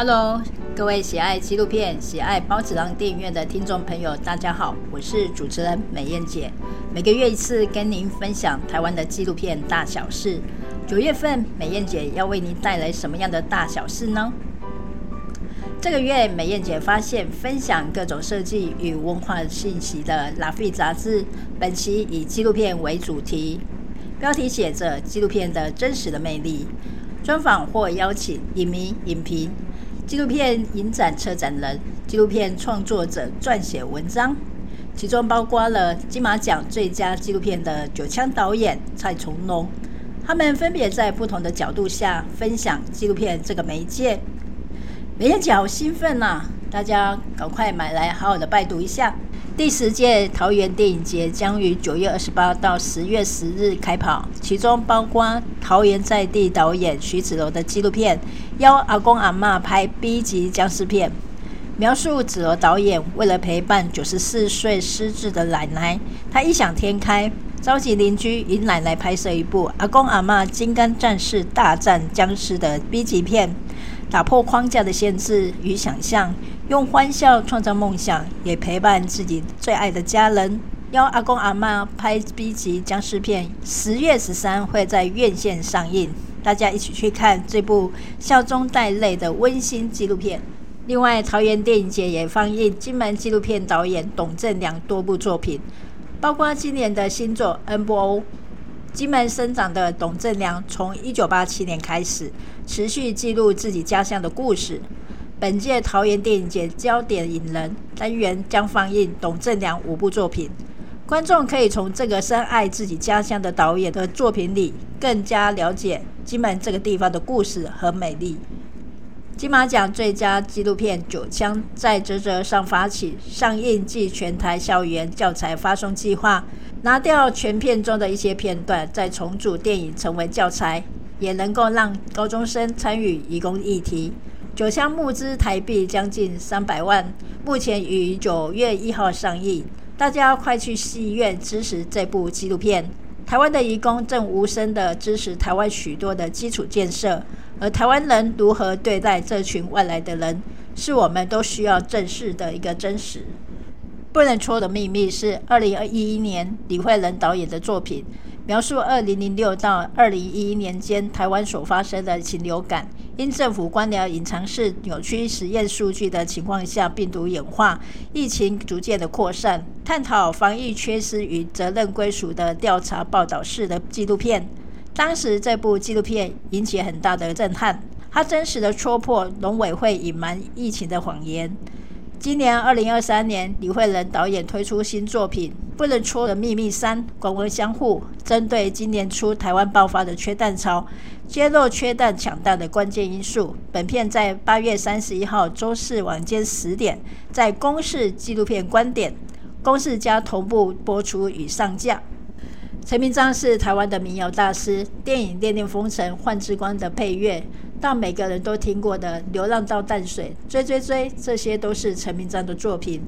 Hello，各位喜爱纪录片、喜爱包子郎电影院的听众朋友，大家好，我是主持人美燕姐。每个月一次跟您分享台湾的纪录片大小事。九月份，美燕姐要为您带来什么样的大小事呢？这个月，美燕姐发现分享各种设计与文化信息的《Lafite》杂志，本期以纪录片为主题，标题写着“纪录片的真实的魅力”，专访或邀请影迷、影评。纪录片影展策展人、纪录片创作者撰写文章，其中包括了金马奖最佳纪录片的九枪导演蔡从龙，他们分别在不同的角度下分享纪录片这个媒介。没人讲兴奋呐、大家赶快买来好好的拜读一下。第十届桃园电影节将于九月二十八到十月十日开跑，其中包括桃园在地导演徐子柔的纪录片《邀阿公阿嬷拍 B 级僵尸片》，描述子柔导演为了陪伴九十四岁失智的奶奶，他异想天开，召集邻居与奶奶拍摄一部阿公阿嬷金刚战士大战僵尸的 B 级片。打破框架的限制与想象，用欢笑创造梦想，也陪伴自己最爱的家人。邀阿公阿妈拍 B 级僵尸片，十月十三会在院线上映，大家一起去看这部笑中带泪的温馨纪录片。另外，桃园电影节也放映金门纪录片导演董振良多部作品，包括今年的新作《恩波欧》。金门生长的董振良，从一九八七年开始，持续记录自己家乡的故事。本届桃园电影节焦点影人单元将放映董振良五部作品，观众可以从这个深爱自己家乡的导演的作品里，更加了解金门这个地方的故事和美丽。金马奖最佳纪录片《九枪》在啧啧上发起上映暨全台校园教材发送计划。拿掉全片中的一些片段，再重组电影成为教材，也能够让高中生参与移工议题。九枪募资台币将近三百万，目前于九月一号上映，大家快去戏院支持这部纪录片。台湾的移工正无声的支持台湾许多的基础建设，而台湾人如何对待这群外来的人，是我们都需要正视的一个真实。不能戳的秘密是二零一一年李惠仁导演的作品，描述二零零六到二零一一年间台湾所发生的禽流感，因政府官僚隐藏式扭曲实验数据的情况下，病毒演化，疫情逐渐的扩散，探讨防疫缺失与责任归属的调查报道式的纪录片。当时这部纪录片引起很大的震撼，它真实的戳破农委会隐瞒疫情的谎言。今年二零二三年，李惠仁导演推出新作品《不能戳的秘密三：官官相护》，针对今年初台湾爆发的缺蛋潮，揭露缺蛋抢蛋的关键因素。本片在八月三十一号周四晚间十点，在公视纪录片观点、公视加同步播出与上架。陈明章是台湾的民谣大师，电影《恋恋风尘》幻之光的配乐，到每个人都听过的《流浪到淡水》、追追追，这些都是陈明章的作品。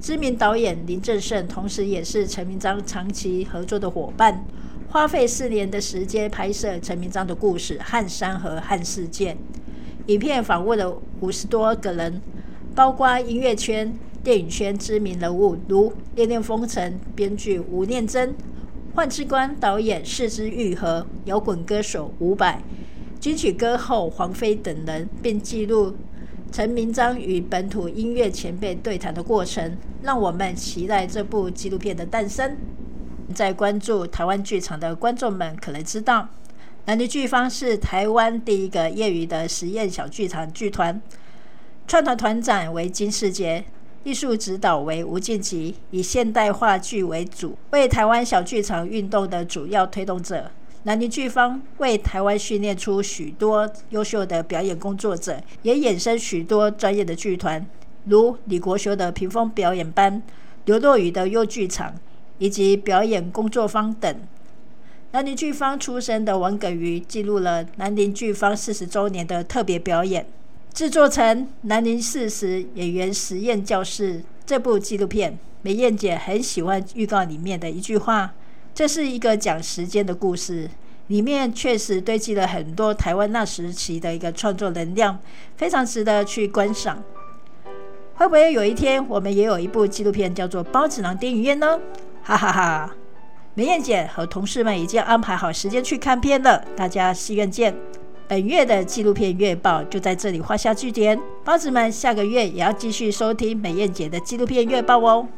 知名导演林正盛，同时也是陈明章长期合作的伙伴，花费四年的时间拍摄陈明章的故事《汉山河汉世界》。影片访问了五十多个人，包括音乐圈、电影圈知名人物，如《恋恋风尘》编剧吴念真。《幻之光》导演是枝裕和、摇滚歌手伍佰、金曲歌后黄妃等人，并记录陈明章与本土音乐前辈对谈的过程，让我们期待这部纪录片的诞生。在关注台湾剧场的观众们可能知道，南泥剧坊是台湾第一个业余的实验小剧场剧团，创团团长为金世杰。艺术指导为吴静吉，以现代话剧为主，为台湾小剧场运动的主要推动者。南宁剧方为台湾训练出许多优秀的表演工作者，也衍生许多专业的剧团，如李国修的屏风表演班、刘若雨的幼剧场以及表演工作坊等。南宁剧方出身的王耿瑜记录了南宁剧方四十周年的特别表演。制作成《南宁四十演员实验教室》这部纪录片，美燕姐很喜欢预告里面的一句话：“这是一个讲时间的故事，里面确实堆积了很多台湾那时期的一个创作能量，非常值得去观赏。会不会有一天我们也有一部纪录片叫做《包子囊电影院》呢？哈哈哈哈！美燕姐和同事们已经安排好时间去看片了，大家戏院见。本月的纪录片月报就在这里画下句点，包子们下个月也要继续收听美燕姐的纪录片月报哦。